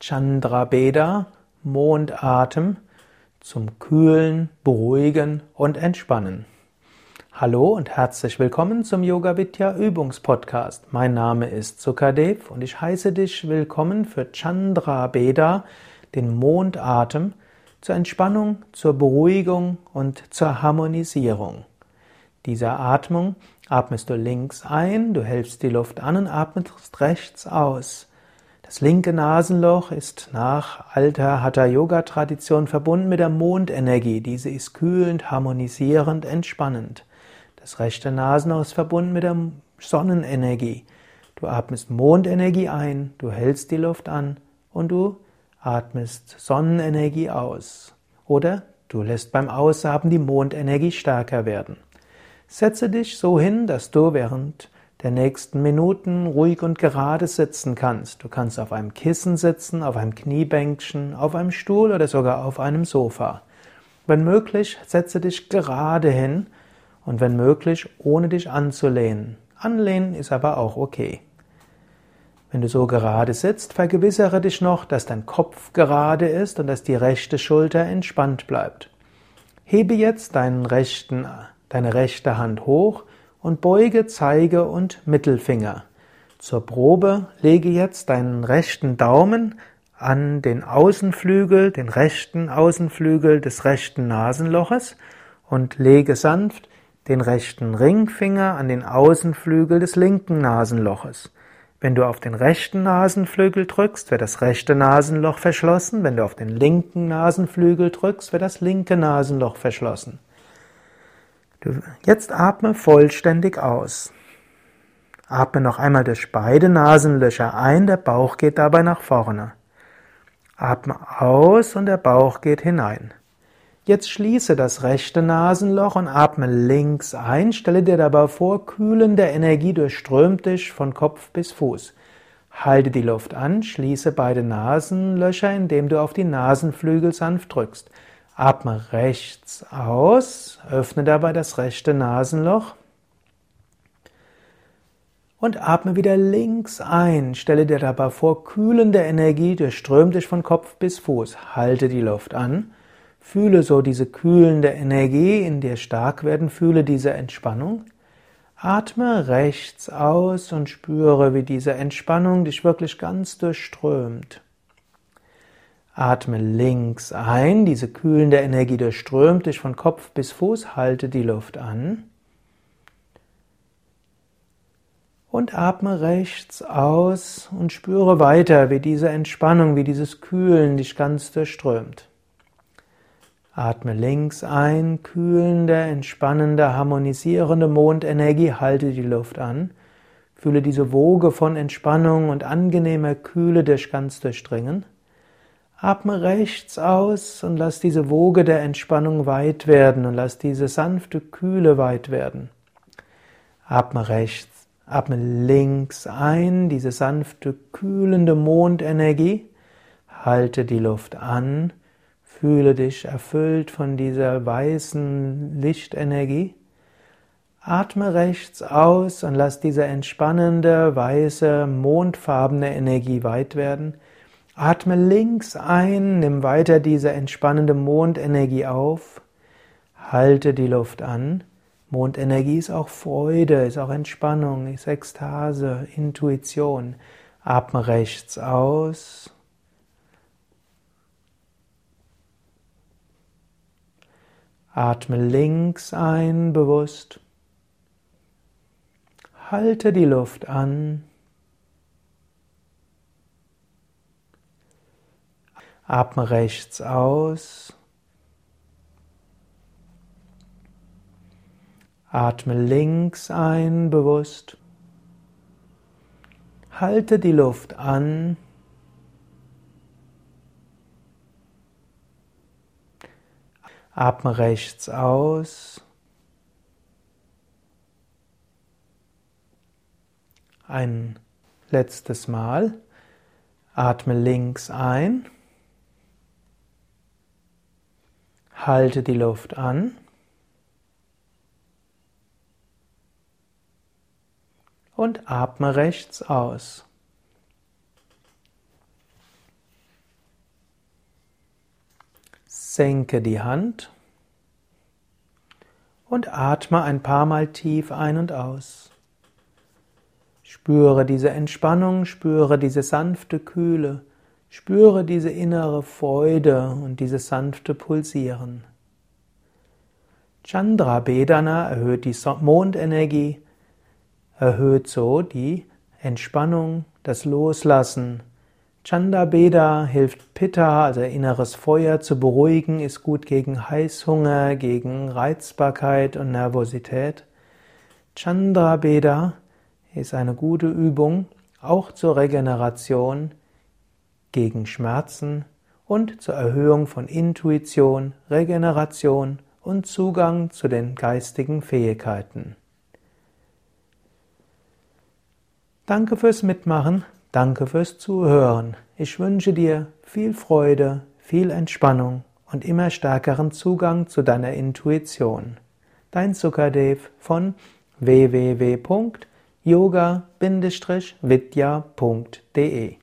Chandra Beda, Mondatem zum Kühlen, Beruhigen und Entspannen. Hallo und herzlich willkommen zum Yoga Vidya Übungspodcast. Mein Name ist Sukadev und ich heiße dich willkommen für Chandra Beda, den Mondatem, zur Entspannung, zur Beruhigung und zur Harmonisierung. Dieser Atmung atmest du links ein, du hältst die Luft an und atmest rechts aus. Das linke Nasenloch ist nach alter Hatha-Yoga-Tradition verbunden mit der Mondenergie. Diese ist kühlend, harmonisierend, entspannend. Das rechte Nasenloch ist verbunden mit der Sonnenenergie. Du atmest Mondenergie ein, du hältst die Luft an und du atmest Sonnenenergie aus. Oder du lässt beim Ausatmen die Mondenergie stärker werden. Setze dich so hin, dass du während der nächsten Minuten ruhig und gerade sitzen kannst. Du kannst auf einem Kissen sitzen, auf einem Kniebänkchen, auf einem Stuhl oder sogar auf einem Sofa. Wenn möglich, setze dich gerade hin und wenn möglich, ohne dich anzulehnen. Anlehnen ist aber auch okay. Wenn du so gerade sitzt, vergewissere dich noch, dass dein Kopf gerade ist und dass die rechte Schulter entspannt bleibt. Hebe jetzt deinen rechten, deine rechte Hand hoch und beuge Zeige und Mittelfinger. Zur Probe lege jetzt deinen rechten Daumen an den Außenflügel, den rechten Außenflügel des rechten Nasenloches und lege sanft den rechten Ringfinger an den Außenflügel des linken Nasenloches. Wenn du auf den rechten Nasenflügel drückst, wird das rechte Nasenloch verschlossen. Wenn du auf den linken Nasenflügel drückst, wird das linke Nasenloch verschlossen. Jetzt atme vollständig aus. Atme noch einmal durch beide Nasenlöcher ein, der Bauch geht dabei nach vorne. Atme aus und der Bauch geht hinein. Jetzt schließe das rechte Nasenloch und atme links ein. Stelle dir dabei vor, kühlende Energie durchströmt dich von Kopf bis Fuß. Halte die Luft an, schließe beide Nasenlöcher, indem du auf die Nasenflügel sanft drückst. Atme rechts aus, öffne dabei das rechte Nasenloch und atme wieder links ein. Stelle dir dabei vor, kühlende Energie durchströmt dich von Kopf bis Fuß. Halte die Luft an. Fühle so diese kühlende Energie in dir stark werden. Fühle diese Entspannung. Atme rechts aus und spüre, wie diese Entspannung dich wirklich ganz durchströmt. Atme links ein, diese kühlende Energie durchströmt dich von Kopf bis Fuß, halte die Luft an. Und atme rechts aus und spüre weiter, wie diese Entspannung, wie dieses Kühlen dich ganz durchströmt. Atme links ein, kühlende, entspannende, harmonisierende Mondenergie, halte die Luft an. Fühle diese Woge von Entspannung und angenehmer Kühle dich ganz durchdringen. Atme rechts aus und lass diese Woge der Entspannung weit werden und lass diese sanfte Kühle weit werden. Atme rechts, atme links ein, diese sanfte kühlende Mondenergie. Halte die Luft an, fühle dich erfüllt von dieser weißen Lichtenergie. Atme rechts aus und lass diese entspannende, weiße, mondfarbene Energie weit werden. Atme links ein, nimm weiter diese entspannende Mondenergie auf, halte die Luft an. Mondenergie ist auch Freude, ist auch Entspannung, ist Ekstase, Intuition. Atme rechts aus. Atme links ein, bewusst. Halte die Luft an. Atme rechts aus. Atme links ein, bewusst. Halte die Luft an. Atme rechts aus. Ein letztes Mal. Atme links ein. Halte die Luft an. und atme rechts aus. Senke die Hand und atme ein paar Mal tief ein und aus. Spüre diese Entspannung, spüre diese sanfte Kühle, spüre diese innere Freude und dieses sanfte Pulsieren. Chandra Bedana erhöht die Mondenergie, erhöht so die Entspannung, das Loslassen. Chanda Beda hilft Pitta, also inneres Feuer, zu beruhigen, ist gut gegen Heißhunger, gegen Reizbarkeit und Nervosität. Chandra Beda ist eine gute Übung, auch zur Regeneration gegen Schmerzen und zur Erhöhung von Intuition, Regeneration und Zugang zu den geistigen Fähigkeiten. Danke fürs Mitmachen, danke fürs Zuhören. Ich wünsche dir viel Freude, viel Entspannung und immer stärkeren Zugang zu deiner Intuition. Dein Sukadev von www.yoga-vidya.de